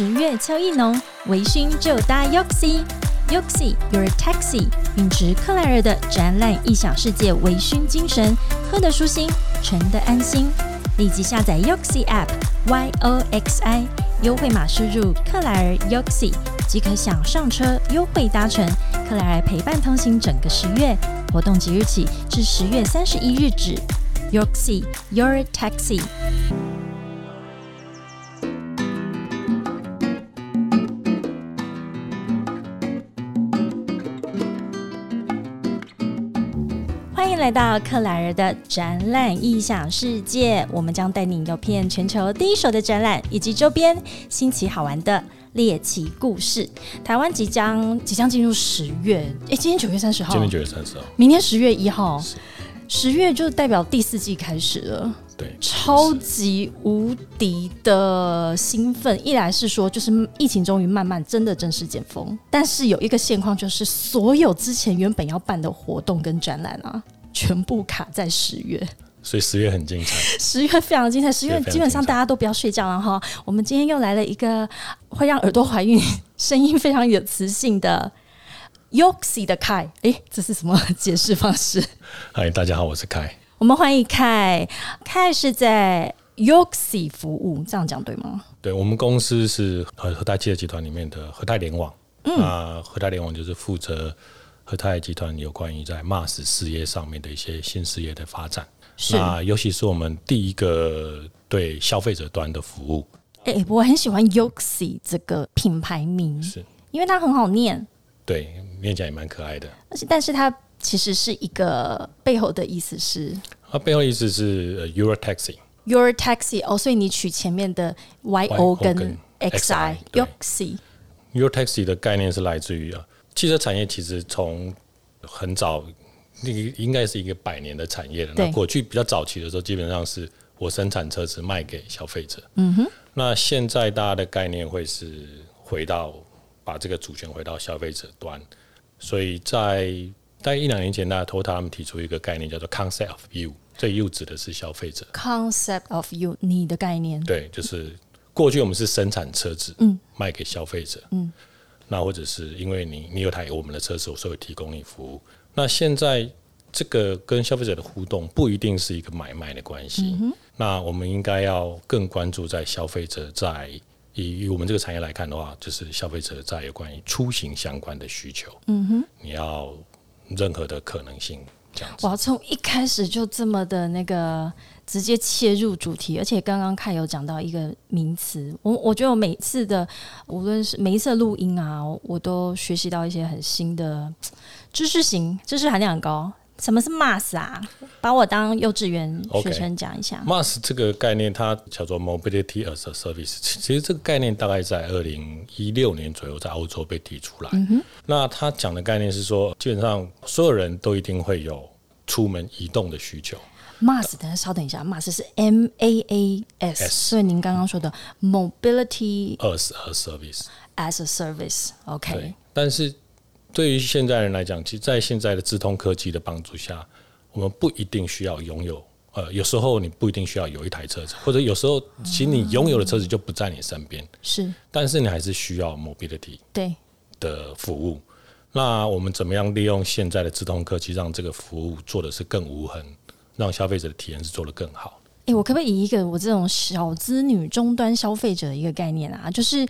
十月秋意浓，微醺就搭 Yoxi。Yoxi Your Taxi，秉持克莱尔的展览异想世界微醺精神，喝得舒心，乘得安心。立即下载 Yoxi App Y O X I，优惠码输入克莱尔 Yoxi 即可享上车优惠搭乘。克莱尔陪伴同行整个十月，活动即日起至十月三十一日止。Yoxi Your Taxi。来到克莱尔的展览异想世界，我们将带你游遍全球第一手的展览以及周边新奇好玩的猎奇故事。台湾即将即将进入十月，哎，今天九月三十号，今天九月三十号，明天十月一号，十月就代表第四季开始了。对，超级无敌的兴奋！一来是说，就是疫情终于慢慢真的正式解封，但是有一个现况，就是所有之前原本要办的活动跟展览啊，全部卡在十月。所以十月很精彩，十月非常精彩。十月基本上大家都不要睡觉了哈。我们今天又来了一个会让耳朵怀孕、声音非常有磁性的 Yoxi 的凯。哎，这是什么解释方式？嗨，大家好，我是凯。我们欢迎凯，凯是在 Yoxi 服务，这样讲对吗？对，我们公司是和和泰企业集团里面的和泰联网。嗯，啊和泰联网就是负责和泰集团有关于在 Mars 事业上面的一些新事业的发展。那尤其是我们第一个对消费者端的服务。哎，我很喜欢 Yoxi 这个品牌名，是因为它很好念，对，念起来也蛮可爱的。而且，但是它。其实是一个背后的意思是，它背后意思是 Your Taxi，Your Taxi 哦，所以你取前面的 Y O 跟 X I Yoxi，Your Taxi 的概念是来自于啊，汽车产业其实从很早，那个应该是一个百年的产业了。那过去比较早期的时候，基本上是我生产车子卖给消费者。嗯哼，那现在大家的概念会是回到把这个主权回到消费者端，所以在大概一两年前，大家 Toyota 他们提出一个概念，叫做 Concept of You。这 You 指的是消费者。Concept of You，你的概念。对，就是过去我们是生产车子，嗯，卖给消费者，嗯，那或者是因为你你有台我们的车子，所以提供你服务。那现在这个跟消费者的互动不一定是一个买卖的关系。那我们应该要更关注在消费者在以以我们这个产业来看的话，就是消费者在有关于出行相关的需求。嗯哼，你要。任何的可能性，这样子。哇，从一开始就这么的那个直接切入主题，而且刚刚看有讲到一个名词，我我觉得我每次的无论是每一次录音啊，我都学习到一些很新的 知识型，知识含量很高。什么是 MAS 啊？把我当幼稚园学生讲一下。MAS 这个概念，它叫做 Mobility as a Service。其实这个概念大概在二零一六年左右在欧洲被提出来。那他讲的概念是说，基本上所有人都一定会有出门移动的需求。MAS，等下稍等一下，MAS 是 M A A S，所以您刚刚说的 Mobility as a Service as a Service，OK。但是对于现在人来讲，其实，在现在的智通科技的帮助下，我们不一定需要拥有。呃，有时候你不一定需要有一台车子，或者有时候其实你拥有的车子就不在你身边。是，但是你还是需要 mobility 对的服务。那我们怎么样利用现在的智通科技，让这个服务做的是更无痕，让消费者的体验是做得更好？哎，我可不可以以一个我这种小资女终端消费者的一个概念啊？就是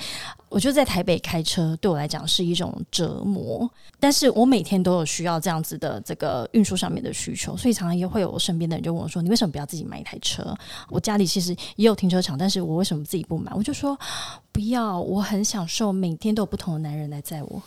我觉得在台北开车对我来讲是一种折磨，但是我每天都有需要这样子的这个运输上面的需求，所以常常也会有我身边的人就问我说：“你为什么不要自己买一台车？”我家里其实也有停车场，但是我为什么自己不买？我就说不要，我很享受每天都有不同的男人来载我。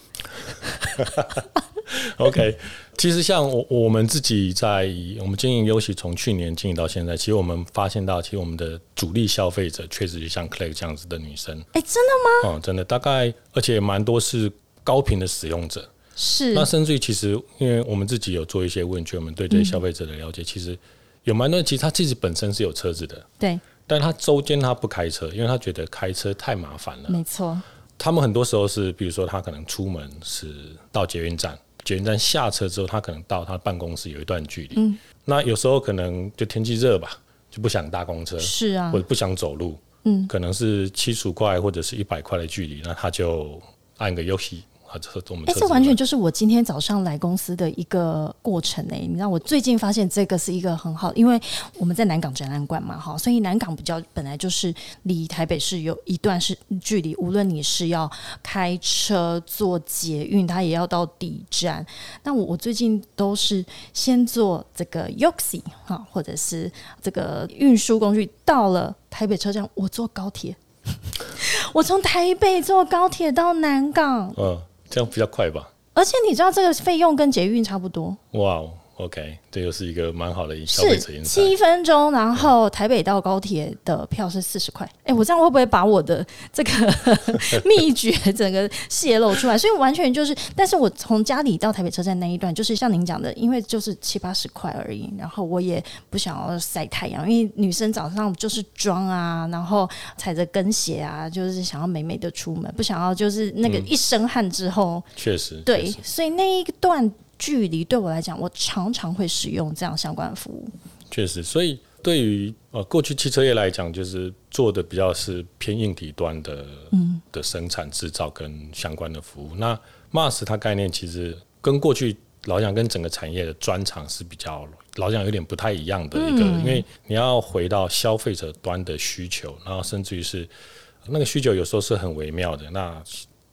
OK，其实像我我们自己在我们经营尤其，从去年经营到现在，其实我们发现到，其实我们的主力消费者确实就像 Clay 这样子的女生。哎，真的吗？哦，真的，大概而且蛮多是高频的使用者。是。那甚至于其实，因为我们自己有做一些问卷，我们对这些消费者的了解，其实有蛮多，其实他自己本身是有车子的，对。但他周间他不开车，因为他觉得开车太麻烦了。没错。他们很多时候是，比如说他可能出门是到捷运站。捷运站下车之后，他可能到他办公室有一段距离。那有时候可能就天气热吧，就不想搭公车，是啊，或者不想走路，嗯，可能是七十块或者是一百块的距离，那他就按个这完全就是我今天早上来公司的一个过程哎！你知道，我最近发现这个是一个很好，因为我们在南港展览馆嘛，哈，所以南港比较本来就是离台北市有一段是距离，无论你是要开车坐捷运，它也要到底站。那我我最近都是先坐这个 Yoxi 哈，或者是这个运输工具到了台北车站，我坐高铁，我从台北坐高铁到南港，嗯。这样比较快吧，而且你知道这个费用跟捷运差不多。哇，OK，这又是一个蛮好的消费者是七分钟，然后台北到高铁的票是四十块。哎，我这样会不会把我的这个秘诀整个泄露出来？所以完全就是，但是我从家里到台北车站那一段，就是像您讲的，因为就是七八十块而已。然后我也不想要晒太阳，因为女生早上就是妆啊，然后踩着跟鞋啊，就是想要美美的出门，不想要就是那个一身汗之后，确实对，所以那一段。距离对我来讲，我常常会使用这样相关的服务。确实，所以对于呃过去汽车业来讲，就是做的比较是偏硬体端的，嗯，的生产制造跟相关的服务。那 MAS 它概念其实跟过去老讲跟整个产业的专长是比较老讲有点不太一样的一个，因为你要回到消费者端的需求，然后甚至于是那个需求有时候是很微妙的。那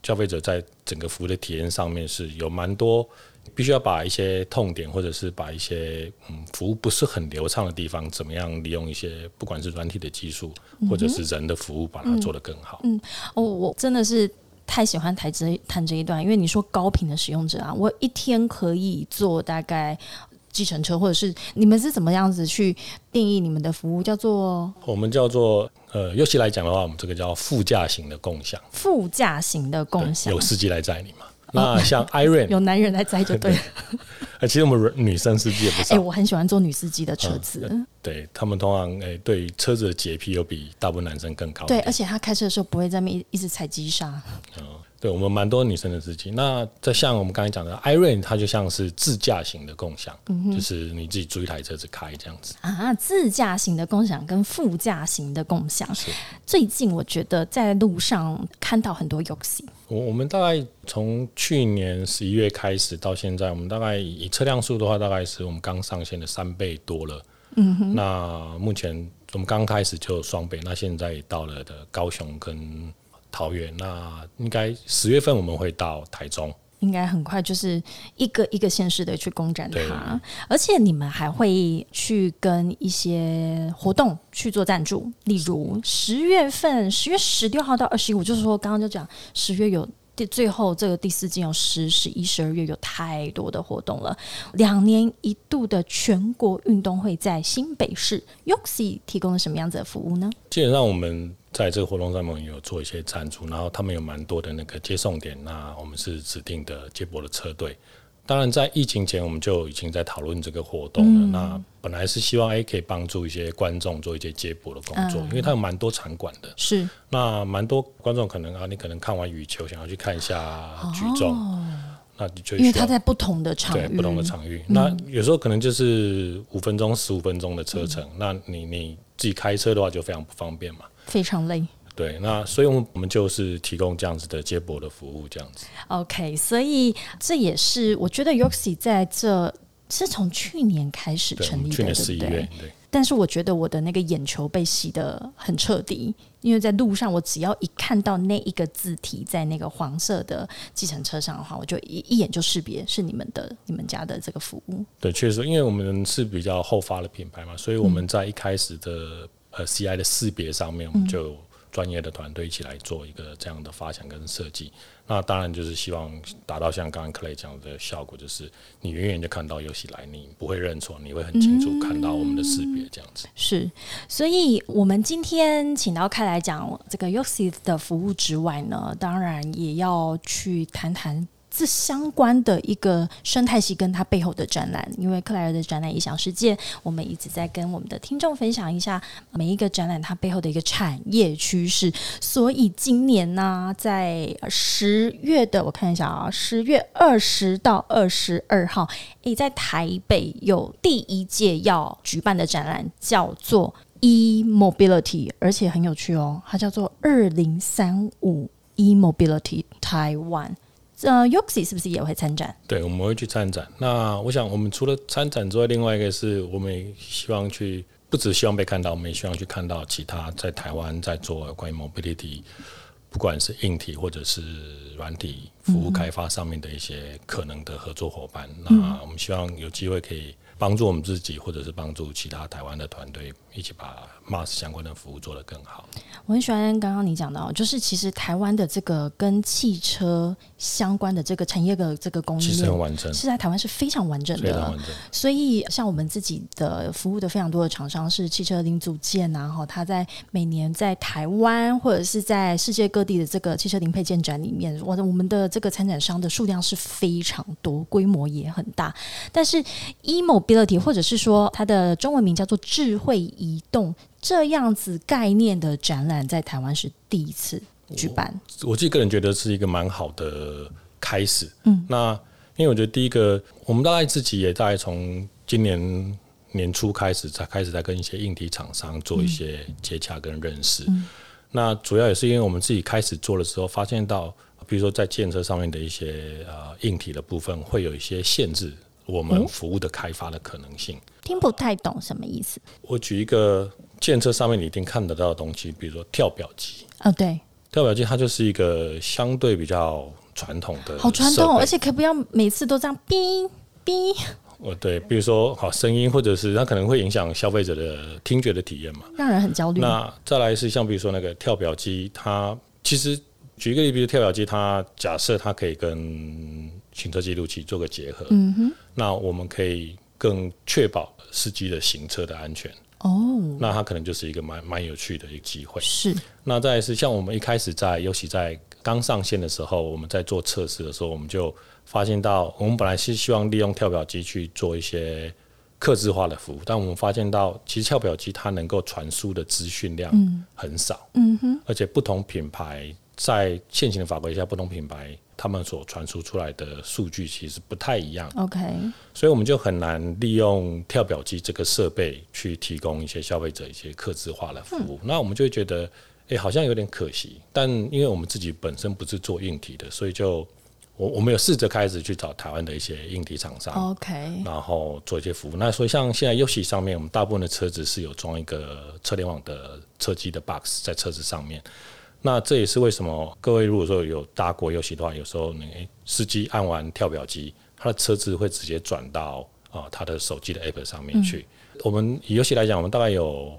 消费者在整个服务的体验上面是有蛮多。必须要把一些痛点，或者是把一些嗯服务不是很流畅的地方，怎么样利用一些不管是软体的技术，或者是人的服务，把它做得更好。嗯，哦，我真的是太喜欢谈这谈这一段，因为你说高频的使用者啊，我一天可以做大概计程车，或者是你们是怎么样子去定义你们的服务？叫做我们叫做呃，尤其来讲的话，我们这个叫副驾型的共享。副驾型的共享，有司机来载你吗？那像 Iron 有男人来载就对了。哎，其实我们女生司机也不少。哎，我很喜欢坐女司机的车子。对他们通常哎，对车子的洁癖又比大部分男生更高。对，而且他开车的时候不会在那一直踩急刹。对我们蛮多女生的司机，那在像我们刚才讲的，Iron 它就像是自驾型的共享，就是你自己租一台车子开这样子啊。自驾型的共享跟副驾型的共享，最近我觉得在路上看到很多 Yoxi。我我们大概从去年十一月开始到现在，我们大概以车辆数的话，大概是我们刚上线的三倍多了。嗯哼。那目前我们刚开始就双倍，那现在到了的高雄跟。桃园，那应该十月份我们会到台中，应该很快就是一个一个县市的去攻占它，而且你们还会去跟一些活动去做赞助，例如十月份十月十六号到二十一，我，就是说刚刚就讲十月有。最后，这个第四季有十、十一、十二月有太多的活动了。两年一度的全国运动会在新北市 Yoxi 提供了什么样子的服务呢？基本上我们在这个活动上面有做一些赞助，然后他们有蛮多的那个接送点，那我们是指定的接驳的车队。当然，在疫情前我们就已经在讨论这个活动了。那本来是希望哎可以帮助一些观众做一些接驳的工作，因为它有蛮多场馆的。是。那蛮多观众可能啊，你可能看完羽球想要去看一下举重，那你就因为它在不同的场域，不同的场域。那有时候可能就是五分钟、十五分钟的车程，那你你自己开车的话就非常不方便嘛，非常累。对，那所以我们我们就是提供这样子的接驳的服务，这样子。OK，所以这也是我觉得 Yoxi 在这是从去年开始成立的，去年十一月。对。但是我觉得我的那个眼球被洗的很彻底，因为在路上我只要一看到那一个字体在那个黄色的计程车上的话，我就一一眼就识别是你们的、你们家的这个服务。对，确实，因为我们是比较后发的品牌嘛，所以我们在一开始的呃 CI 的识别上面，我们就。专业的团队一起来做一个这样的发想跟设计，那当然就是希望达到像刚刚克雷讲的效果，就是你远远就看到游戏来，你不会认错，你会很清楚看到我们的识别这样子。是，所以我们今天请到开来讲这个 Yoxi 的服务之外呢，当然也要去谈谈。这相关的一个生态系跟它背后的展览，因为克莱尔的展览异想世界，我们一直在跟我们的听众分享一下每一个展览它背后的一个产业趋势。所以今年呢，在十月的我看一下啊，十月二十到二十二号，诶，在台北有第一届要举办的展览，叫做 e mobility，而且很有趣哦，它叫做二零三五 e mobility Taiwan。呃，Yoxi 是不是也会参展？对，我们会去参展。那我想，我们除了参展之外，另外一个是我们也希望去，不只希望被看到，我们也希望去看到其他在台湾在做关于 mobility，不管是硬体或者是软体服务开发上面的一些可能的合作伙伴。那我们希望有机会可以帮助我们自己，或者是帮助其他台湾的团队，一起把 MAS 相关的服务做得更好。我很喜欢刚刚你讲到，就是其实台湾的这个跟汽车相关的这个产业的这个工业，其实很完整，是在台湾是非常完整的。非常完整所以像我们自己的服务的非常多的厂商是汽车零组件啊，哈，它在每年在台湾或者是在世界各地的这个汽车零配件展里面，我的我们的这个参展商的数量是非常多，规模也很大。但是 e mobility 或者是说它的中文名叫做智慧移动。这样子概念的展览在台湾是第一次举办，我自己个人觉得是一个蛮好的开始。嗯，那因为我觉得第一个，我们大概自己也大概从今年年初开始，才开始在跟一些硬体厂商做一些接洽跟认识。那主要也是因为我们自己开始做的时候，发现到，比如说在建设上面的一些呃硬体的部分，会有一些限制。我们服务的开发的可能性，听不太懂什么意思。我举一个建设上面你一定看得到的东西，比如说跳表机。哦，对，跳表机它就是一个相对比较传统的，好传统，而且可不要每次都这样哔哔。哦，对，比如说好声音，或者是它可能会影响消费者的听觉的体验嘛，让人很焦虑。那再来是像比如说那个跳表机，它其实举一个例，比如跳表机，它假设它可以跟行车记录器做个结合，嗯哼，那我们可以更确保司机的行车的安全。哦，那它可能就是一个蛮蛮有趣的一个机会。是，那再是像我们一开始在，尤其在刚上线的时候，我们在做测试的时候，我们就发现到，我们本来是希望利用跳表机去做一些客制化的服务，但我们发现到，其实跳表机它能够传输的资讯量很少。嗯哼，而且不同品牌在现行的法规下，不同品牌。他们所传输出来的数据其实不太一样，OK，所以我们就很难利用跳表机这个设备去提供一些消费者一些客制化的服务。那我们就会觉得，哎，好像有点可惜。但因为我们自己本身不是做硬体的，所以就我我们有试着开始去找台湾的一些硬体厂商，OK，然后做一些服务。那所以像现在 U 喜上面，我们大部分的车子是有装一个车联网的车机的 box 在车子上面。那这也是为什么各位如果说有搭国游戏的话，有时候你司机按完跳表机，他的车子会直接转到啊他的手机的 app 上面去。我们以游戏来讲，我们大概有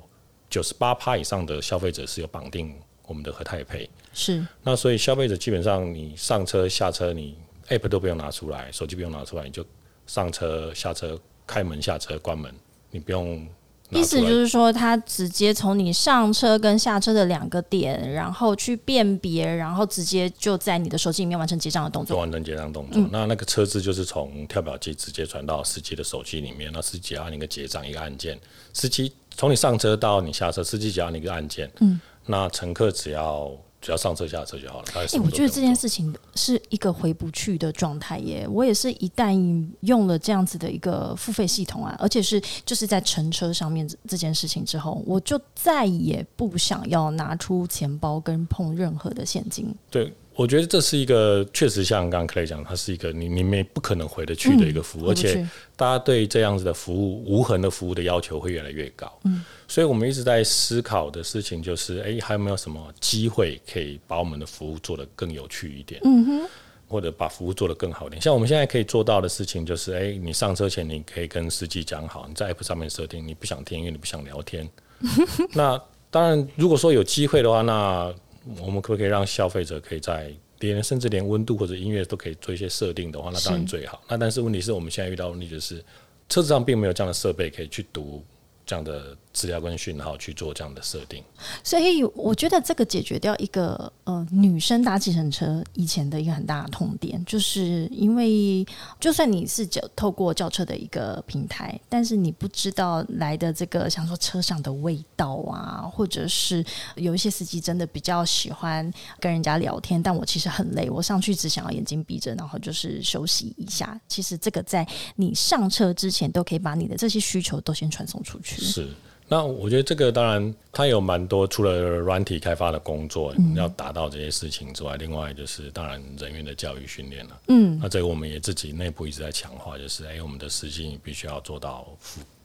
九十八趴以上的消费者是有绑定我们的和泰配。是。那所以消费者基本上你上车下车，你 app 都不用拿出来，手机不用拿出来，你就上车下车开门下车关门，你不用。意思就是说，他直接从你上车跟下车的两个点，然后去辨别，然后直接就在你的手机里面完成结账的动作。完成结账动作，那那个车子就是从跳表机直接传到司机的手机里面，那司机按一个结账一个按键，司机从你上车到你下车，司机只要按一个按键，嗯，那乘客只要。只要上车下车就好了。哎，我觉得这件事情是一个回不去的状态耶。我也是一旦用了这样子的一个付费系统啊，而且是就是在乘车上面这件事情之后，我就再也不想要拿出钱包跟碰任何的现金。对。我觉得这是一个确实像刚刚 Clay 讲，它是一个你你没不可能回得去的一个服务，而且大家对这样子的服务无痕的服务的要求会越来越高。嗯，所以我们一直在思考的事情就是，哎，还有没有什么机会可以把我们的服务做得更有趣一点？嗯哼，或者把服务做得更好一点。像我们现在可以做到的事情就是，哎，你上车前你可以跟司机讲好，你在 App 上面设定你不想听，因为你不想聊天。那当然，如果说有机会的话，那我们可不可以让消费者可以在连甚至连温度或者音乐都可以做一些设定的话，那当然最好。那但是问题是我们现在遇到问题就是，车子上并没有这样的设备可以去读这样的。资料跟讯号去做这样的设定，所以我觉得这个解决掉一个呃女生搭计程车以前的一个很大的痛点，就是因为就算你是叫透过轿车的一个平台，但是你不知道来的这个想说车上的味道啊，或者是有一些司机真的比较喜欢跟人家聊天，但我其实很累，我上去只想要眼睛闭着，然后就是休息一下。其实这个在你上车之前都可以把你的这些需求都先传送出去。是。那我觉得这个当然它有蛮多，除了软体开发的工作要达到这些事情之外，另外就是当然人员的教育训练了。嗯，那这个我们也自己内部一直在强化，就是哎，我们的实际必须要做到。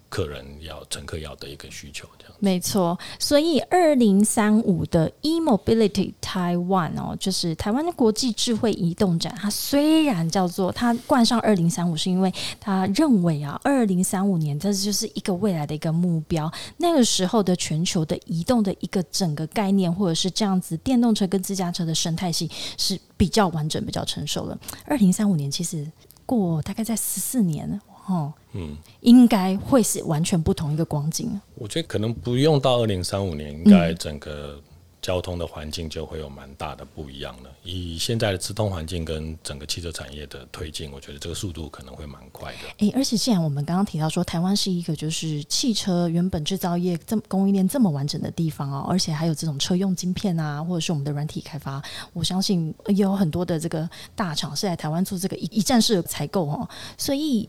客人要乘客要的一个需求，这样没错。所以二零三五的 eMobility Taiwan 哦，就是台湾的国际智慧移动展。它虽然叫做它冠上二零三五，是因为他认为啊，二零三五年这就是一个未来的一个目标。那个时候的全球的移动的一个整个概念，或者是这样子电动车跟自驾车的生态系是比较完整、比较成熟了。二零三五年其实过大概在十四年。哦，嗯，应该会是完全不同一个光景。我觉得可能不用到二零三五年，应该整个。交通的环境就会有蛮大的不一样了。以现在的直通环境跟整个汽车产业的推进，我觉得这个速度可能会蛮快的。诶，而且既然我们刚刚提到说，台湾是一个就是汽车原本制造业这么供应链这么完整的地方哦，而且还有这种车用晶片啊，或者是我们的软体开发，我相信也有很多的这个大厂是在台湾做这个一一站式的采购哦。所以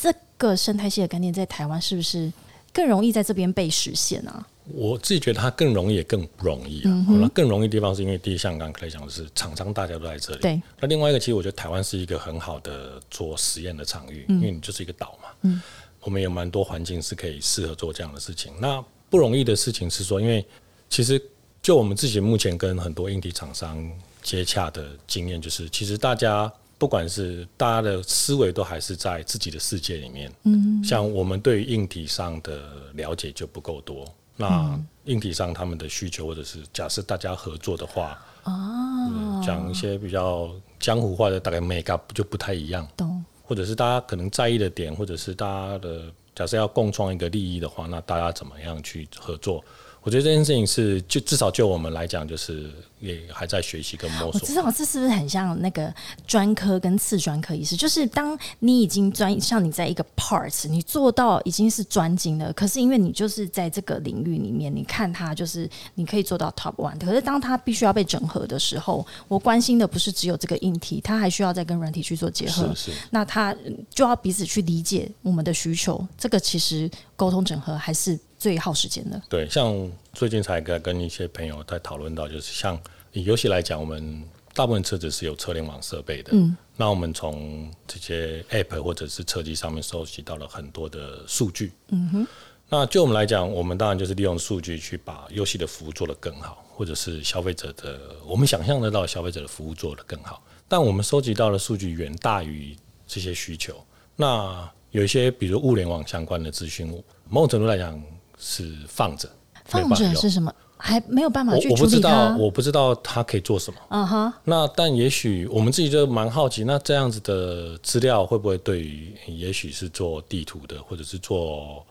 这个生态系的概念在台湾是不是更容易在这边被实现呢？我自己觉得它更容易，也更不容易啊。那更容易的地方是因为第一，像刚刚讲的是厂商大家都在这里。对。那另外一个，其实我觉得台湾是一个很好的做实验的场域，因为你就是一个岛嘛。嗯。我们有蛮多环境是可以适合做这样的事情。那不容易的事情是说，因为其实就我们自己目前跟很多硬体厂商接洽的经验，就是其实大家不管是大家的思维都还是在自己的世界里面。嗯。像我们对于硬体上的了解就不够多。那硬体上他们的需求，或者是假设大家合作的话，哦，讲一些比较江湖化的，大概 make up 就不太一样，懂？或者是大家可能在意的点，或者是大家的假设要共创一个利益的话，那大家怎么样去合作？我觉得这件事情是，就至少就我们来讲，就是也还在学习跟摸索。我知道这是不是很像那个专科跟次专科医师？就是当你已经专，像你在一个 parts，你做到已经是专精了，可是因为你就是在这个领域里面，你看他就是你可以做到 top one。可是当他必须要被整合的时候，我关心的不是只有这个硬体，他还需要再跟软体去做结合。是是。那他就要彼此去理解我们的需求。这个其实沟通整合还是。最耗时间的对，像最近才跟跟一些朋友在讨论到，就是像以游戏来讲，我们大部分车子是有车联网设备的。嗯，那我们从这些 App 或者是车机上面收集到了很多的数据。嗯哼，那就我们来讲，我们当然就是利用数据去把游戏的服务做得更好，或者是消费者的我们想象得到消费者的服务做得更好。但我们收集到的数据远大于这些需求。那有一些比如物联网相关的资讯，某种程度来讲。是放着，放着是什么？还没有办法去我不知道，我不知道它可以做什么。嗯哼。那但也许我们自己就蛮好奇，那这样子的资料会不会对于，也许是做地图的，或者是做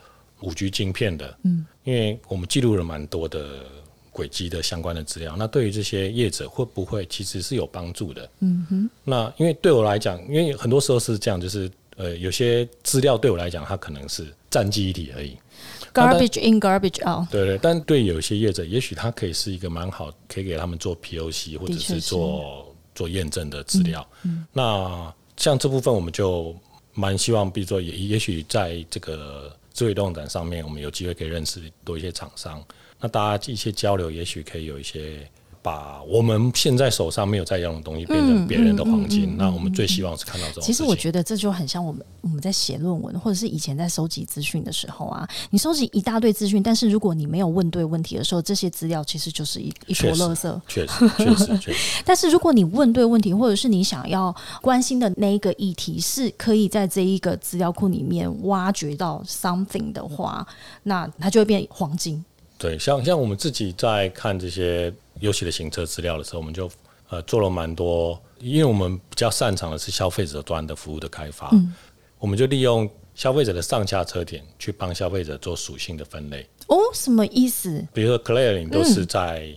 五 G 晶片的？嗯。因为我们记录了蛮多的轨迹的相关的资料，那对于这些业者会不会其实是有帮助的？嗯哼。那因为对我来讲，因为很多时候是这样，就是呃，有些资料对我来讲，它可能是占记忆体而已。Garbage in, garbage out。对对，但对有些业者，也许它可以是一个蛮好，可以给他们做 POC 或者是做做验证的资料。嗯那像这部分，我们就蛮希望，比如说，也也许在这个智慧动展上面，我们有机会可以认识多一些厂商。那大家一些交流，也许可以有一些。把我们现在手上没有在用的东西变成别人的黄金，那我们最希望是看到这种。其实我觉得这就很像我们我们在写论文，或者是以前在收集资讯的时候啊，你收集一大堆资讯，但是如果你没有问对问题的时候，这些资料其实就是一一坨垃圾。确实，确实，确实。但是如果你问对问题，或者是你想要关心的那一个议题，是可以在这一个资料库里面挖掘到 something 的话，那它就会变黄金。对，像像我们自己在看这些游戏的行车资料的时候，我们就呃做了蛮多，因为我们比较擅长的是消费者端的服务的开发，嗯，我们就利用消费者的上下车点去帮消费者做属性的分类。哦，什么意思？比如说 clearing 都是在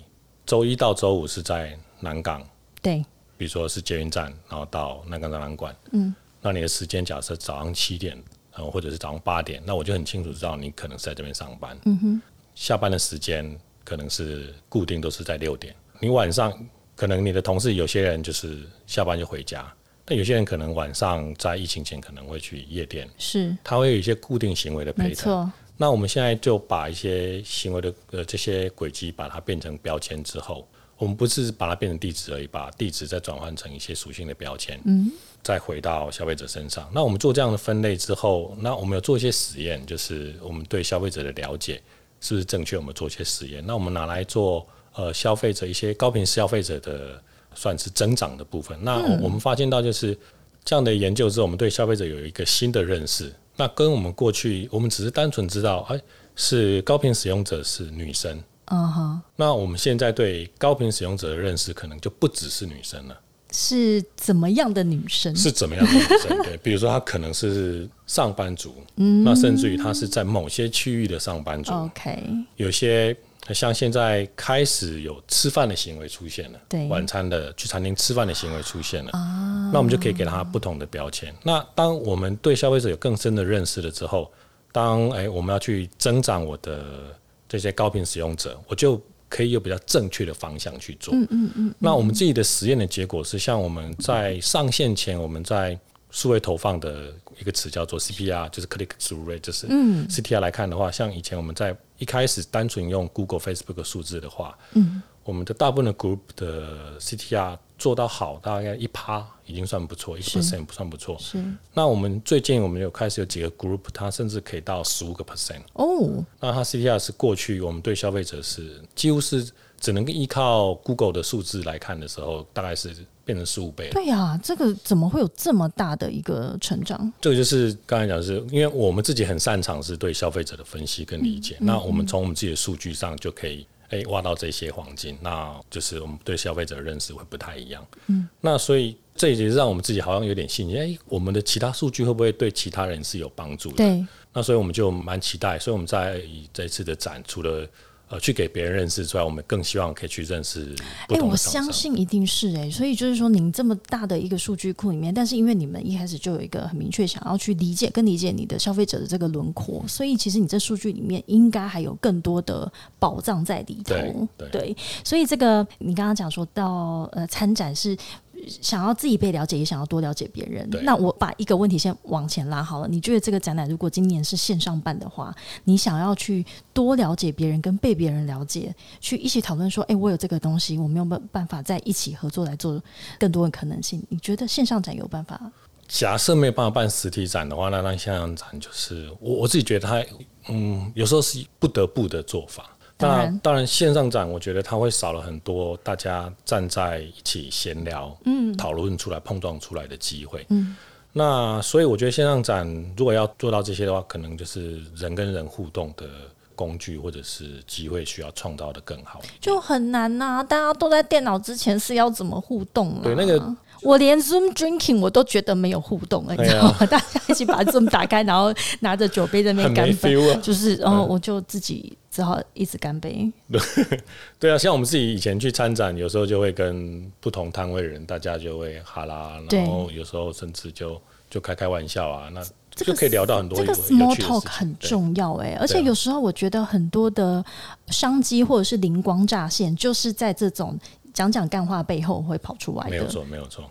周一到周五是在南港，对，比如说是捷运站，然后到南港展览馆，嗯，那你的时间假设早上七点，然后或者是早上八点，那我就很清楚知道你可能是在这边上班，嗯哼。下班的时间可能是固定，都是在六点。你晚上可能你的同事有些人就是下班就回家，那有些人可能晚上在疫情前可能会去夜店，是，他会有一些固定行为的陪同。那我们现在就把一些行为的呃这些轨迹，把它变成标签之后，我们不是把它变成地址而已，把地址再转换成一些属性的标签，嗯，再回到消费者身上。那我们做这样的分类之后，那我们有做一些实验，就是我们对消费者的了解是不是正确？我们做一些实验。那我们拿来做呃消费者一些高频消费者的算是增长的部分。那我们发现到就是这样的研究之后，我们对消费者有一个新的认识。那跟我们过去，我们只是单纯知道，哎，是高频使用者是女生，嗯哼。那我们现在对高频使用者的认识，可能就不只是女生了。是怎么样的女生？是怎么样的女生？对，比如说她可能是上班族，嗯，那甚至于她是在某些区域的上班族。OK，有些。像现在开始有吃饭的行为出现了，对，晚餐的去餐厅吃饭的行为出现了，啊，那我们就可以给她不同的标签。那当我们对消费者有更深的认识了之后，当哎我们要去增长我的这些高频使用者，我就可以有比较正确的方向去做。嗯嗯嗯。那我们自己的实验的结果是，像我们在上线前，我们在数位投放的一个词叫做 CPR，就是 Click Through Rate，就是 CTR 来看的话，像以前我们在一开始单纯用 Google、Facebook 数字的话，嗯，我们的大部分的 Group 的 CTR 做到好，大概一趴已经算不错，一 percent 不算不错。是。那我们最近我们有开始有几个 Group，它甚至可以到十五个 percent。哦。那它 CTR 是过去我们对消费者是几乎是只能依靠 Google 的数字来看的时候，大概是。变成十五倍。对呀，这个怎么会有这么大的一个成长？这个就是刚才讲，是因为我们自己很擅长是对消费者的分析跟理解。那我们从我们自己的数据上就可以诶挖到这些黄金，那就是我们对消费者的认识会不太一样。嗯，那所以这也是让我们自己好像有点信心。哎，我们的其他数据会不会对其他人是有帮助的？对。那所以我们就蛮期待。所以我们在这次的展，除了呃，去给别人认识出来，我们更希望可以去认识。哎，我相信一定是哎，所以就是说，您这么大的一个数据库里面，但是因为你们一开始就有一个很明确想要去理解、跟理解你的消费者的这个轮廓，所以其实你这数据里面应该还有更多的宝藏在里头。对，所以这个你刚刚讲说到呃参展是。想要自己被了解，也想要多了解别人。那我把一个问题先往前拉好了。你觉得这个展览如果今年是线上办的话，你想要去多了解别人，跟被别人了解，去一起讨论说，哎，我有这个东西，我没有办办法在一起合作来做更多的可能性？你觉得线上展有办法？假设没有办法办实体展的话，那那线上展就是我我自己觉得它，嗯，有时候是不得不的做法。那当然，线上展我觉得它会少了很多大家站在一起闲聊、嗯，讨论出来、碰撞出来的机会。嗯，那所以我觉得线上展如果要做到这些的话，可能就是人跟人互动的工具或者是机会需要创造的更好。就很难呐，大家都在电脑之前是要怎么互动？对，那个我连 Zoom drinking 我都觉得没有互动了，你知道吗？大家一起把 Zoom 打开，然后拿着酒杯在那边干杯，就是然后我就自己。只好一直干杯。对啊，像我们自己以前去参展，有时候就会跟不同摊位的人，大家就会哈啦，然后有时候甚至就就开开玩笑啊，那就可以聊到很多。这个 small talk 很重要哎，而且有时候我觉得很多的商机或者是灵光乍现，就是在这种讲讲干话背后会跑出来的。没有错，没有错。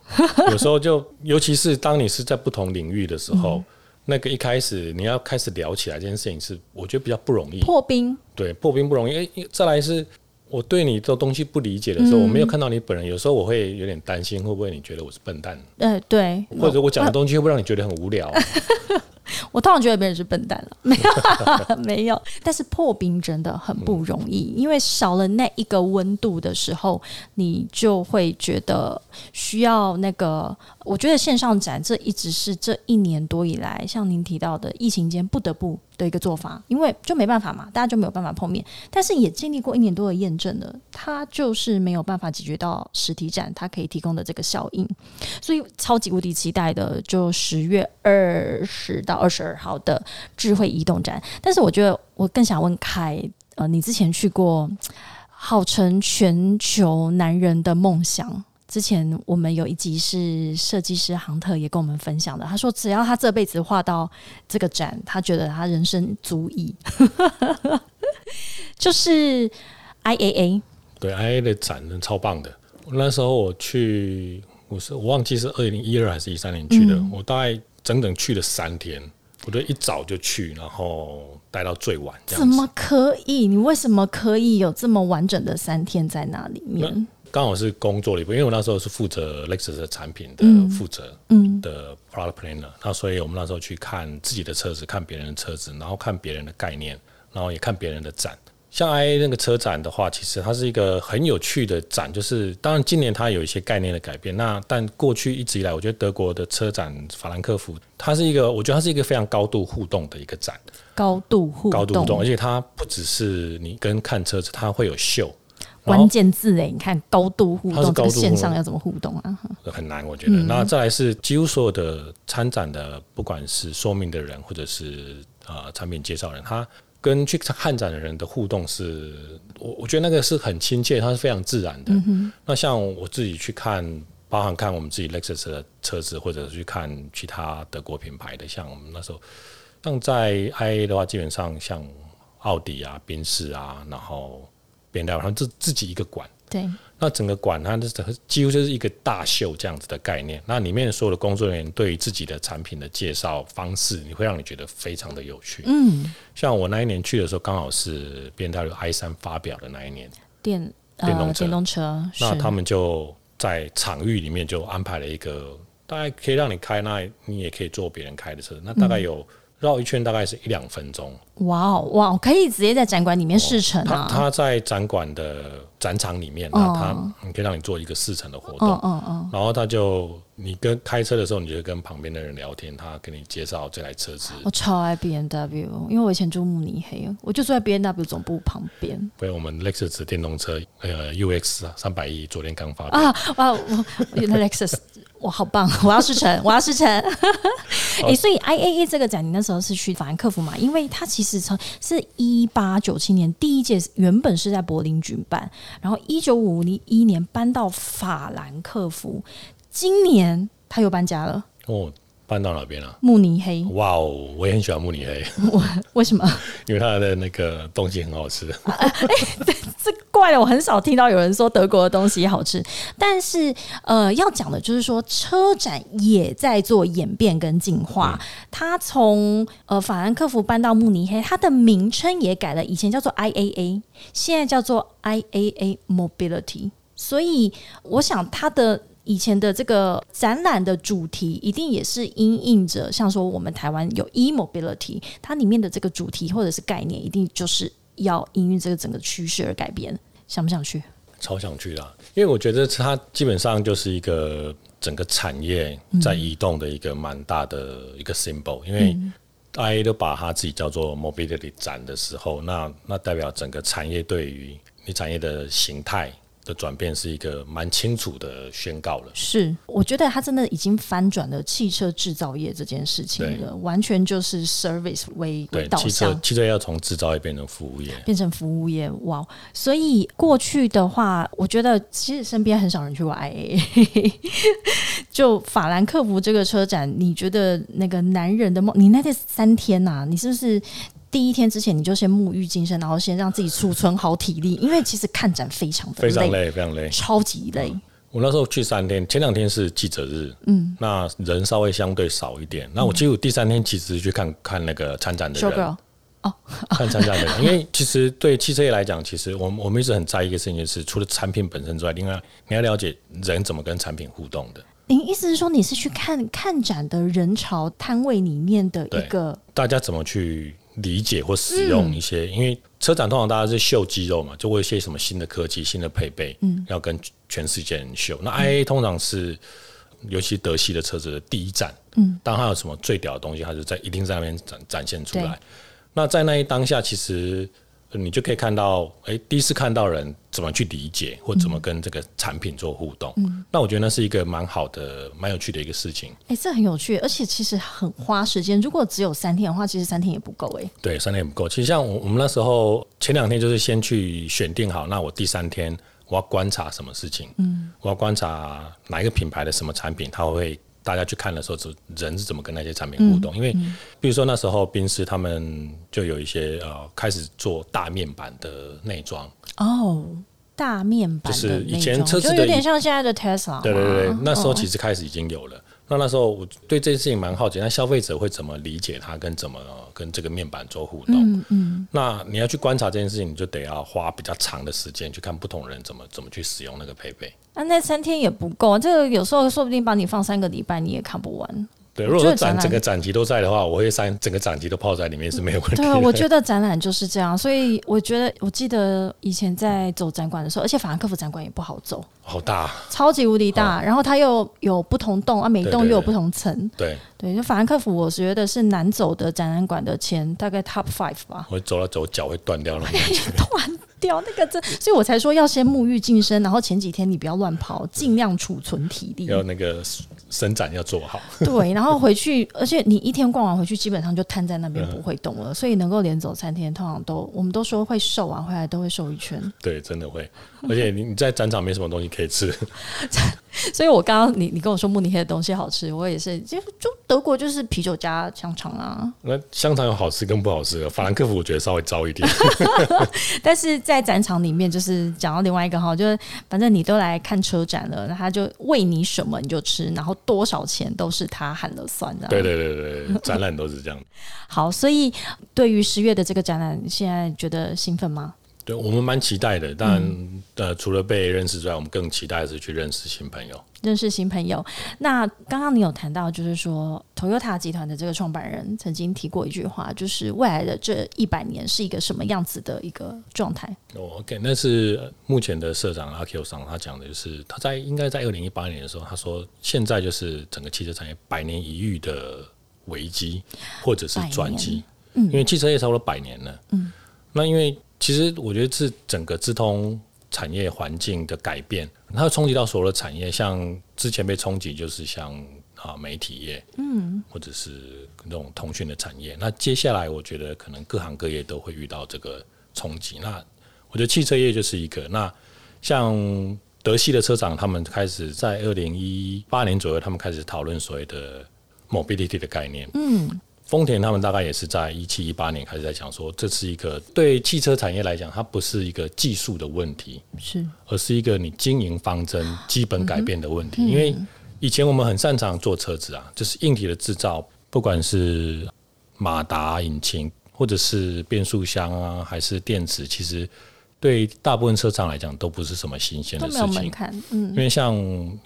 有时候就，尤其是当你是在不同领域的时候。那个一开始你要开始聊起来这件事情是，我觉得比较不容易破冰。对，破冰不容易。哎，再来是我对你的东西不理解的时候，我没有看到你本人，有时候我会有点担心，会不会你觉得我是笨蛋？呃，对。或者我讲的东西会不会让你觉得很无聊？我通常觉得别人是笨蛋了，没有，没有。但是破冰真的很不容易，因为少了那一个温度的时候，你就会觉得需要那个。我觉得线上展这一直是这一年多以来，像您提到的疫情间不得不的一个做法，因为就没办法嘛，大家就没有办法碰面。但是也经历过一年多的验证了，它就是没有办法解决到实体展它可以提供的这个效应。所以超级无敌期待的，就十月二十到二十二号的智慧移动展。但是我觉得我更想问凯，呃，你之前去过，号称全球男人的梦想。之前我们有一集是设计师杭特也跟我们分享的，他说只要他这辈子画到这个展，他觉得他人生足矣。就是 I A A，对 I A 的展超棒的。那时候我去，我是我忘记是二零一二还是一三年去的，我大概整整去了三天。我都一早就去，然后待到最晚。怎么可以？你为什么可以有这么完整的三天在那里面？刚好是工作里部，因为我那时候是负责 Lexus 的产品的负责，嗯，的 product planner。那所以我们那时候去看自己的车子，看别人的车子，然后看别人的概念，然后也看别人的展。像 IA 那个车展的话，其实它是一个很有趣的展，就是当然今年它有一些概念的改变。那但过去一直以来，我觉得德国的车展法兰克福，它是一个我觉得它是一个非常高度互动的一个展，高度互高度互动，而且它不只是你跟看车子，它会有秀。关键字哎，你看高度互动，这线上要怎么互动啊？很难，我觉得。那再来是几乎所有的参展的，不管是说明的人或者是呃产品介绍人，他。跟去看展的人的互动是，我我觉得那个是很亲切，它是非常自然的。那像我自己去看，包含看我们自己 Lexus 的车子，或者是去看其他德国品牌的，像我们那时候，像在 IA 的话，基本上像奥迪啊、宾士啊，然后变掉，然后自自己一个馆。对。那整个馆它的几乎就是一个大秀这样子的概念。那里面所有的工作人员对于自己的产品的介绍方式，你会让你觉得非常的有趣。嗯，像我那一年去的时候，刚好是 B M W i 三发表的那一年，电电动电动车。那他们就在场域里面就安排了一个，大概可以让你开，那你也可以坐别人开的车。那大概有。绕一圈大概是一两分钟。哇哦哇，可以直接在展馆里面试乘啊！他在展馆的展场里面，那他你可以让你做一个试乘的活动。嗯嗯嗯。然后他就你跟开车的时候，你就跟旁边的人聊天，他跟你介绍这台车子。我超爱 B N W，因为我以前住慕尼黑，我就住在 B N W 总部旁边。对，我们 Lexus 电动车呃 U X 三百亿昨天刚发表啊！哇，我 Lexus。哇，好棒！我要试乘，我要试乘。哎，所以 I A A 这个展，你那时候是去法兰克福嘛？因为它其实从是一八九七年第一届原本是在柏林举办，然后一九五一年搬到法兰克福，今年他又搬家了。哦。搬到哪边了？慕尼黑。哇哦，我也很喜欢慕尼黑。我为什么？因为它的那个东西很好吃。哎，这怪了，我很少听到有人说德国的东西好吃。但是，呃，要讲的就是说，车展也在做演变跟进化。它从呃法兰克福搬到慕尼黑，它的名称也改了，以前叫做 IAA，现在叫做 IAA Mobility。所以，我想它的。以前的这个展览的主题一定也是因应着，像说我们台湾有 e mobility，它里面的这个主题或者是概念，一定就是要因应这个整个趋势而改变。想不想去？超想去啊！因为我觉得它基本上就是一个整个产业在移动的一个蛮大的一个 symbol。因为 I A 都把它自己叫做 mobility 展的时候，那那代表整个产业对于你产业的形态。的转变是一个蛮清楚的宣告了。是，我觉得它真的已经翻转了汽车制造业这件事情了，完全就是 service 为为导向。汽车汽车要从制造业变成服务业，变成服务业。哇！所以过去的话，我觉得其实身边很少人去玩 IA。就法兰克福这个车展，你觉得那个男人的梦？你那天三天呐，你是不是？第一天之前你就先沐浴精身，然后先让自己储存好体力，因为其实看展非常非常累，非常累，超级累。我那时候去三天，前两天是记者日，嗯，那人稍微相对少一点。那我几乎第三天其实去看看那个参展的人，哦，看参展的人，因为其实对汽车业来讲，其实我们我们一直很在意一个事情，就是除了产品本身之外，另外你要了解人怎么跟产品互动的。您意思是说，你是去看看展的人潮摊位里面的一个大家怎么去？理解或使用一些，因为车展通常大家是秀肌肉嘛，就会一些什么新的科技、新的配备，嗯，要跟全世界人秀。那 I A 通常是，尤其德系的车子的第一站，嗯，当它有什么最屌的东西，它就在一定在那边展展现出来。那在那一当下，其实。你就可以看到，哎，第一次看到人怎么去理解，或怎么跟这个产品做互动。嗯，那我觉得那是一个蛮好的、蛮有趣的一个事情。哎，这很有趣，而且其实很花时间。如果只有三天的话，其实三天也不够。哎，对，三天也不够。其实像我我们那时候前两天就是先去选定好，那我第三天我要观察什么事情？嗯，我要观察哪一个品牌的什么产品，它会。大家去看的时候，是人是怎么跟那些产品互动？因为，比如说那时候宾士他们就有一些呃，开始做大面板的内装哦，大面板就是以前车子就有点像现在的 Tesla。对对对，那时候其实开始已经有了。那那时候我对这件事情蛮好奇，那消费者会怎么理解它，跟怎么跟这个面板做互动？嗯嗯。那你要去观察这件事情，你就得要花比较长的时间去看不同人怎么怎么去使用那个配备。那那三天也不够，这个有时候说不定把你放三个礼拜，你也看不完。对，如果说展整个展期都在的话，我会三整个展期都泡在里面是没有问题。对，我觉得展览就是这样，所以我觉得我记得以前在走展馆的时候，而且法兰克福展馆也不好走，好大，超级无敌大，然后它又有不同栋啊，每一栋又有不同层。对对，就法兰克福，我觉得是难走的展览馆的前大概 top five 吧。我走了走，脚会断掉了，断。掉那个真，所以我才说要先沐浴净身，然后前几天你不要乱跑，尽量储存体力。要那个伸展要做好。对，然后回去，而且你一天逛完回去，基本上就瘫在那边不会动了。所以能够连走三天，通常都我们都说会瘦啊，回来都会瘦一圈。对，真的会。而且你你在展场没什么东西可以吃。所以我刚刚你你跟我说慕尼黑的东西好吃，我也是，就就德国就是啤酒加香肠啊。那香肠有好吃跟不好吃的，法兰克福我觉得稍微糟一点。但是在展场里面，就是讲到另外一个哈，就是反正你都来看车展了，那他就喂你什么你就吃，然后多少钱都是他喊了算的。对对对对，展览都是这样。好，所以对于十月的这个展览，现在觉得兴奋吗？对我们蛮期待的，但呃，除了被认识之外，我们更期待的是去认识新朋友。认识新朋友。那刚刚你有谈到，就是说，Toyota 集团的这个创办人曾经提过一句话，就是未来的这一百年是一个什么样子的一个状态？哦，OK，那是目前的社长阿 Q 上他讲的，就是他在应该在二零一八年的时候，他说现在就是整个汽车产业百年一遇的危机或者是转机，嗯，因为汽车业差不多百年了，嗯，那因为。其实我觉得是整个智通产业环境的改变，它会冲击到所有的产业。像之前被冲击就是像啊媒体业，嗯，或者是那种通讯的产业。那接下来我觉得可能各行各业都会遇到这个冲击。那我觉得汽车业就是一个。那像德系的车厂，他们开始在二零一八年左右，他们开始讨论所谓的 mobility 的概念，嗯。丰田他们大概也是在一七一八年开始在讲说，这是一个对汽车产业来讲，它不是一个技术的问题，是，而是一个你经营方针基本改变的问题。因为以前我们很擅长做车子啊，就是硬体的制造，不管是马达、引擎，或者是变速箱啊，还是电池，其实对大部分车厂来讲都不是什么新鲜的事情。嗯，因为像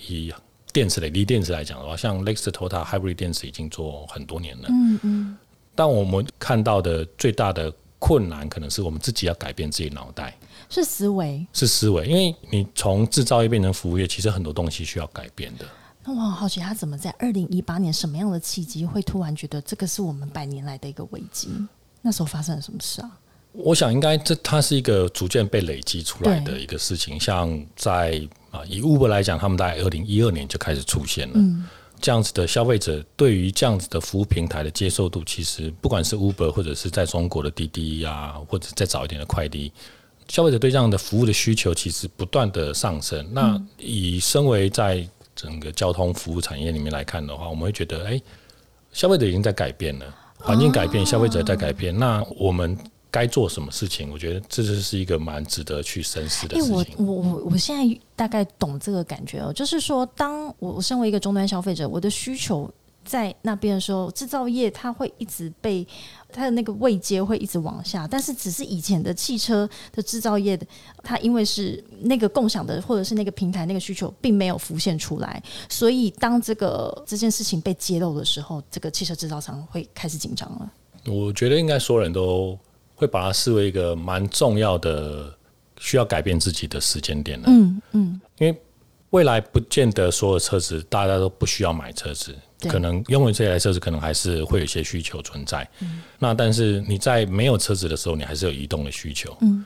以电池的锂电池来讲的话，像 Lexus Toyota Hybrid 电池已经做很多年了。嗯嗯。但我们看到的最大的困难，可能是我们自己要改变自己脑袋。是思维。是思维，因为你从制造业变成服务业，其实很多东西需要改变的。那我很好奇，他怎么在二零一八年什么样的契机，会突然觉得这个是我们百年来的一个危机？那时候发生了什么事啊？我想，应该这它是一个逐渐被累积出来的一个事情。像在啊，以 Uber 来讲，他们大概二零一二年就开始出现了。嗯，这样子的消费者对于这样子的服务平台的接受度，其实不管是 Uber 或者是在中国的滴滴呀，或者再早一点的快递，消费者对这样的服务的需求其实不断的上升。那以身为在整个交通服务产业里面来看的话，我们会觉得，哎，消费者已经在改变了，环境改变，消费者在改变，那我们。该做什么事情？我觉得这就是一个蛮值得去深思的事情。我我我我现在大概懂这个感觉哦，就是说，当我我身为一个终端消费者，我的需求在那边的时候，制造业它会一直被它的那个位阶会一直往下，但是只是以前的汽车的制造业的，它因为是那个共享的或者是那个平台那个需求并没有浮现出来，所以当这个这件事情被揭露的时候，这个汽车制造商会开始紧张了。我觉得应该所有人都。会把它视为一个蛮重要的需要改变自己的时间点了。嗯嗯，因为未来不见得所有车子大家都不需要买车子，可能拥有这台车子可能还是会有一些需求存在。嗯，那但是你在没有车子的时候，你还是有移动的需求。嗯，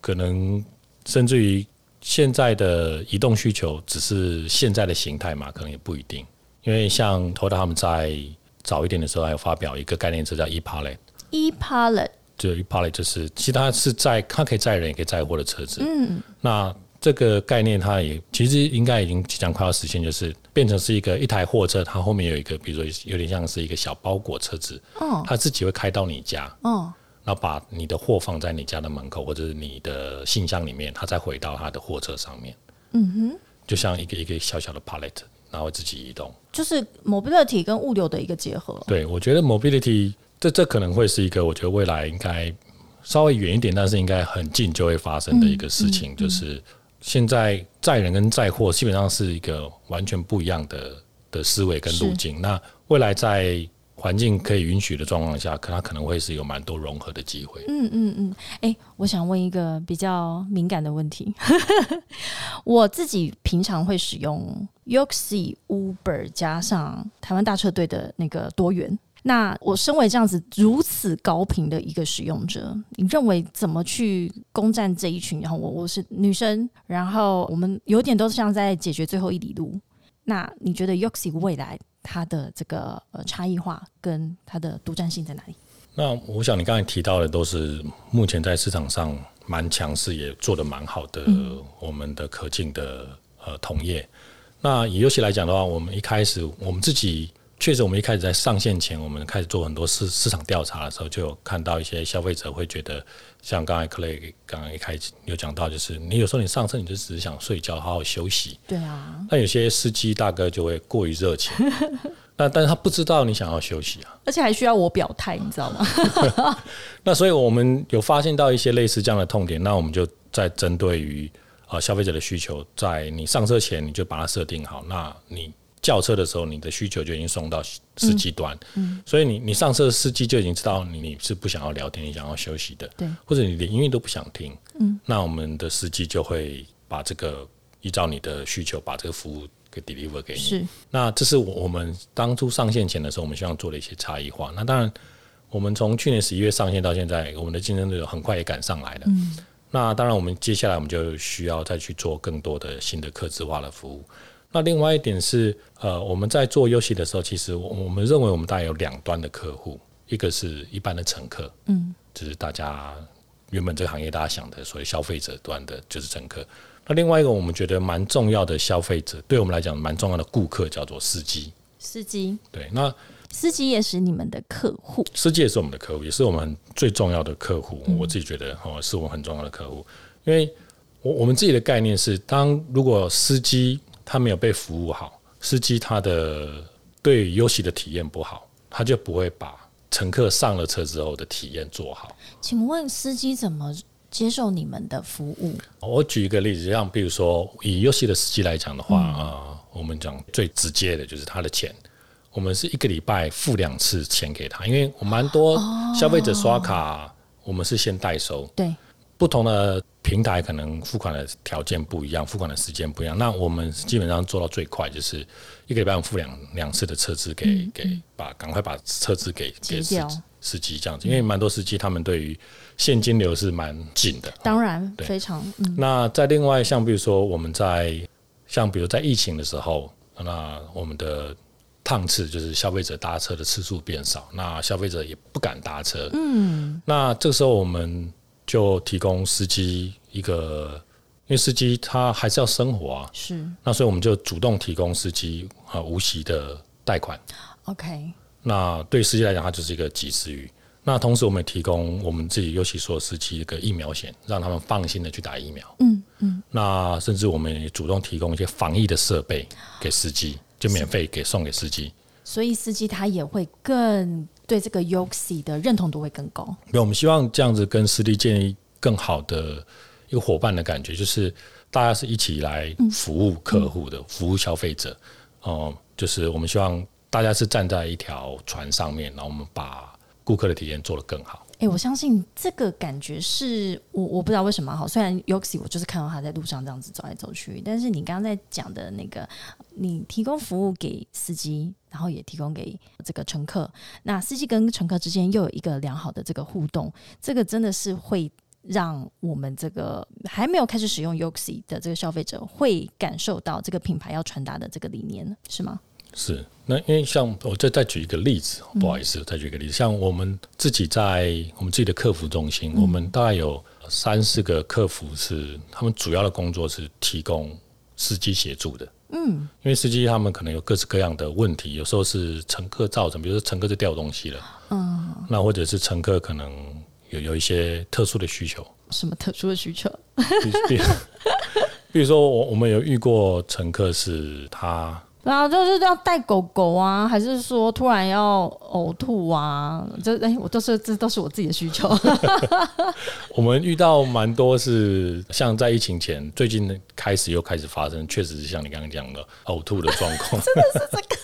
可能甚至于现在的移动需求只是现在的形态嘛，可能也不一定。因为像 Toyota 他们在早一点的时候还有发表一个概念车叫 ePilot。ePilot。就一 Pilot 就是，其他是载它可以载人也可以载货的车子。嗯，那这个概念它也其实应该已经即将快要实现，就是变成是一个一台货车，它后面有一个，比如说有点像是一个小包裹车子。哦，它自己会开到你家。哦，然后把你的货放在你家的门口或者是你的信箱里面，它再回到它的货车上面。嗯哼，就像一个一个小小的 Pilot。然后自己移动，就是 mobility 跟物流的一个结合。对，我觉得 mobility 这这可能会是一个，我觉得未来应该稍微远一点，但是应该很近就会发生的一个事情，就是现在载人跟载货基本上是一个完全不一样的的思维跟路径。那未来在环境可以允许的状况下，可它可能会是有蛮多融合的机会。嗯嗯嗯，哎，我想问一个比较敏感的问题。我自己平常会使用 Yoxi Uber 加上台湾大车队的那个多元。那我身为这样子如此高频的一个使用者，你认为怎么去攻占这一群？然后我我是女生，然后我们有点都像在解决最后一里路。那你觉得 Yoxi 未来？它的这个呃差异化跟它的独占性在哪里？那我想你刚才提到的都是目前在市场上蛮强势也做的蛮好的我们的可敬的呃同业。那以游戏来讲的话，我们一开始我们自己。确实，我们一开始在上线前，我们开始做很多市市场调查的时候，就有看到一些消费者会觉得，像刚才 Clay 刚刚一开始有讲到，就是你有时候你上车你就只是想睡觉，好好休息。对啊。那有些司机大哥就会过于热情，那但是他不知道你想要休息啊，而且还需要我表态，你知道吗？那所以我们有发现到一些类似这样的痛点，那我们就在针对于啊消费者的需求，在你上车前你就把它设定好，那你。叫车的时候，你的需求就已经送到司机端，所以你你上车的司机就已经知道你是不想要聊天，你想要休息的，对，或者你连音乐都不想听，嗯，那我们的司机就会把这个依照你的需求把这个服务给 deliver 给你。是，那这是我们当初上线前的时候，我们希望做的一些差异化。那当然，我们从去年十一月上线到现在，我们的竞争对手很快也赶上来了。嗯，那当然，我们接下来我们就需要再去做更多的新的客制化的服务。那另外一点是，呃，我们在做游戏的时候，其实我我们认为我们大概有两端的客户，一个是一般的乘客，嗯，就是大家原本这个行业大家想的所谓消费者端的，就是乘客。那另外一个我们觉得蛮重要的消费者，对我们来讲蛮重要的顾客叫做司机。司机对，那司机也是你们的客户，司机也是我们的客户，也是我们最重要的客户。我自己觉得哦，是我们很重要的客户，因为我我们自己的概念是，当如果司机他没有被服务好，司机他的对游戏的体验不好，他就不会把乘客上了车之后的体验做好。请问司机怎么接受你们的服务？我举一个例子，像比如说以游戏的司机来讲的话啊，我们讲最直接的就是他的钱，我们是一个礼拜付两次钱给他，因为我蛮多消费者刷卡，我们是先代收。对。不同的平台可能付款的条件不一样，付款的时间不一样。那我们基本上做到最快，就是一个礼拜付两两次的车资给给把赶快把车资给给司司机这样子，因为蛮多司机他们对于现金流是蛮紧的。当然，非常。那在另外像比如说我们在像比如在疫情的时候，那我们的趟次就是消费者搭车的次数变少，那消费者也不敢搭车。嗯，那这个时候我们。就提供司机一个，因为司机他还是要生活啊，是。那所以我们就主动提供司机啊无息的贷款。OK。那对司机来讲，它就是一个及时雨。那同时，我们也提供我们自己尤其所有司机一个疫苗险，让他们放心的去打疫苗。嗯嗯。那甚至我们也主动提供一些防疫的设备给司机，就免费给送给司机。所以司机他也会更。对这个 Yoxi 的认同度会更高。对，我们希望这样子跟私立建立更好的一个伙伴的感觉，就是大家是一起来服务客户的，服务消费者。哦，就是我们希望大家是站在一条船上面，然后我们把顾客的体验做得更好。哎，我相信这个感觉是我我不知道为什么哈。虽然 Yoxi 我就是看到他在路上这样子走来走去，但是你刚刚在讲的那个，你提供服务给司机，然后也提供给这个乘客，那司机跟乘客之间又有一个良好的这个互动，这个真的是会让我们这个还没有开始使用 Yoxi 的这个消费者会感受到这个品牌要传达的这个理念，是吗？是，那因为像我再再举一个例子，不好意思，再举一个例子，像我们自己在我们自己的客服中心，我们大概有三四个客服是他们主要的工作是提供司机协助的。嗯，因为司机他们可能有各式各样的问题，有时候是乘客造成，比如说乘客是掉东西了，嗯，那或者是乘客可能有有一些特殊的需求。什么特殊的需求？比如说我我们有遇过乘客是他。然后就是要带狗狗啊，还是说突然要呕吐啊？这哎，我都是这都是我自己的需求。我们遇到蛮多是像在疫情前，最近开始又开始发生，确实是像你刚刚讲的呕吐的状况。真的是这个。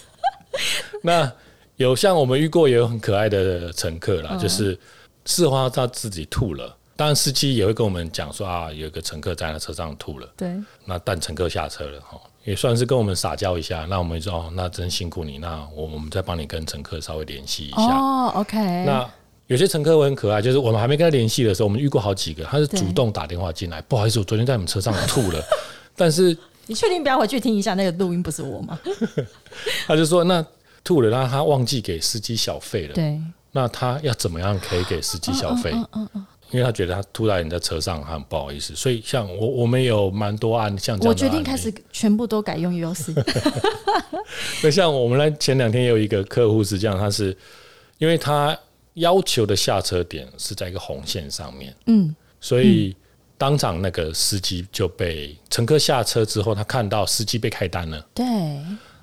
那有像我们遇过也有很可爱的乘客啦，就是事后他自己吐了，当然司机也会跟我们讲说啊，有一个乘客在他车上吐了。对。那但乘客下车了哈。也算是跟我们撒娇一下，那我们说哦，那真辛苦你，那我我们再帮你跟乘客稍微联系一下。哦，OK。那有些乘客会很可爱，就是我们还没跟他联系的时候，我们遇过好几个，他是主动打电话进来，不好意思，我昨天在你们车上吐了，但是你确定不要回去听一下那个录音不是我吗？他就说那吐了，那他忘记给司机小费了。对，那他要怎么样可以给司机小费？嗯嗯嗯。因为他觉得他吐在你的车上，他很不好意思，所以像我我们有蛮多案像这样。我决定开始全部都改用 U C。那像我们来前两天也有一个客户是这样，他是因为他要求的下车点是在一个红线上面，嗯，所以当场那个司机就被乘客下车之后，他看到司机被开单了，对。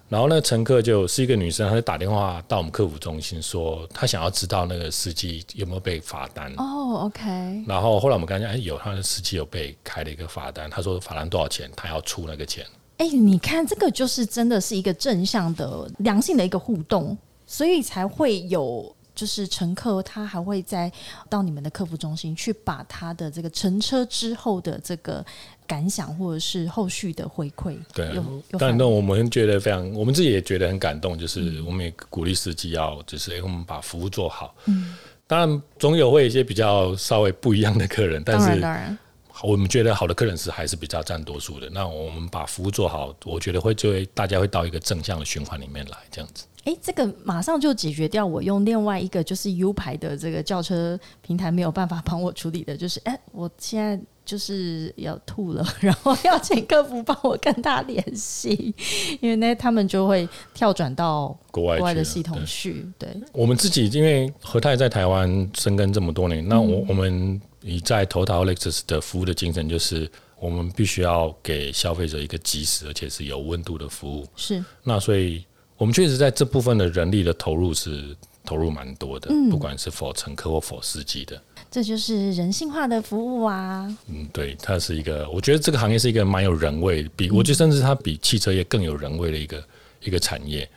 然后那乘客就是一个女生，她就打电话到我们客服中心说，她想要知道那个司机有没有被罚单。哦，OK。然后后来我们刚才，哎，有，他的司机有被开了一个罚单，他说罚单多少钱，他要出那个钱。哎，你看这个就是真的是一个正向的、良性的一个互动，所以才会有。就是乘客，他还会再到你们的客服中心去把他的这个乘车之后的这个感想，或者是后续的回馈。对，当然，那我们觉得非常，我们自己也觉得很感动。就是我们也鼓励司机要，就是我们把服务做好。嗯，当然总有会有一些比较稍微不一样的客人，但是当然，我们觉得好的客人是还是比较占多数的。那我们把服务做好，我觉得会就会大家会到一个正向的循环里面来，这样子。哎，这个马上就解决掉我用另外一个就是 U 牌的这个轿车平台没有办法帮我处理的，就是哎，我现在就是要吐了，然后要请客服帮我跟他联系，因为呢，他们就会跳转到国外国外的系统去。对，我们自己因为和泰在台湾生根这么多年，那我我们以在投桃 Lexus 的服务的精神，就是我们必须要给消费者一个及时而且是有温度的服务。是，那所以。我们确实在这部分的人力的投入是投入蛮多的，不管是否乘客或否司机的，这就是人性化的服务啊。嗯，对，它是一个，我觉得这个行业是一个蛮有人味，比我觉得甚至它比汽车业更有人味的一个一个产业，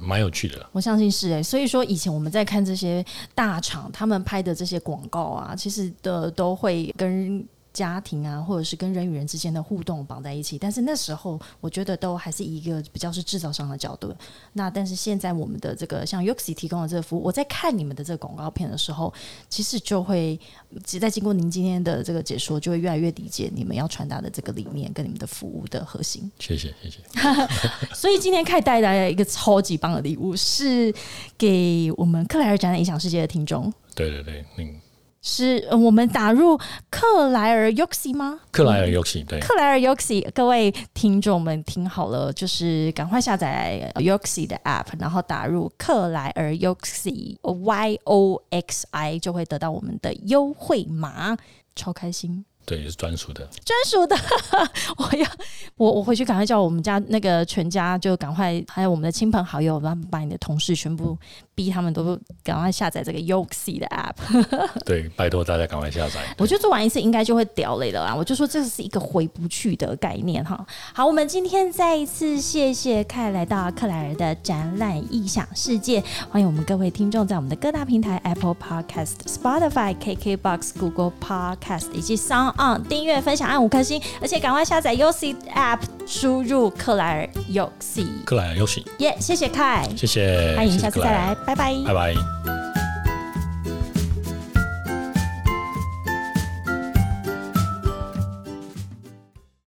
蛮有趣的。我相信是哎，所以说以前我们在看这些大厂他们拍的这些广告啊，其实的都会跟。家庭啊，或者是跟人与人之间的互动绑在一起，但是那时候我觉得都还是一个比较是制造商的角度。那但是现在我们的这个像 Uxi 提供的这个服务，我在看你们的这个广告片的时候，其实就会，在经过您今天的这个解说，就会越来越理解你们要传达的这个理念跟你们的服务的核心。谢谢谢谢。所以今天凯带来了一个超级棒的礼物，是给我们克莱尔展览影响世界的听众。对对对，嗯。是我们打入克莱尔 Yoxi 吗？克莱尔 Yoxi 对，克莱尔 Yoxi，各位听众们听好了，就是赶快下载 Yoxi 的 App，然后打入克莱尔 Yoxi Y O X I，就会得到我们的优惠码，超开心。对，是专属的，专属的。我要我我回去赶快叫我们家那个全家，就赶快还有我们的亲朋好友，把把你的同事全部逼他们都赶快下载这个 Yoxi 的 App。对，拜托大家赶快下载。我觉得做完一次应该就会掉泪了啦！我就说这是一个回不去的概念哈。好，我们今天再一次谢谢凯来到克莱尔的展览异想世界，欢迎我们各位听众在我们的各大平台 Apple Podcast、Spotify、KKBox、Google Podcast 以及 Sound。嗯，订阅、分享按五颗星，而且赶快下载 UC App，输入克莱尔 UC，克莱尔 UC，耶！谢谢凯，谢谢，欢迎下次再来，拜拜，拜拜。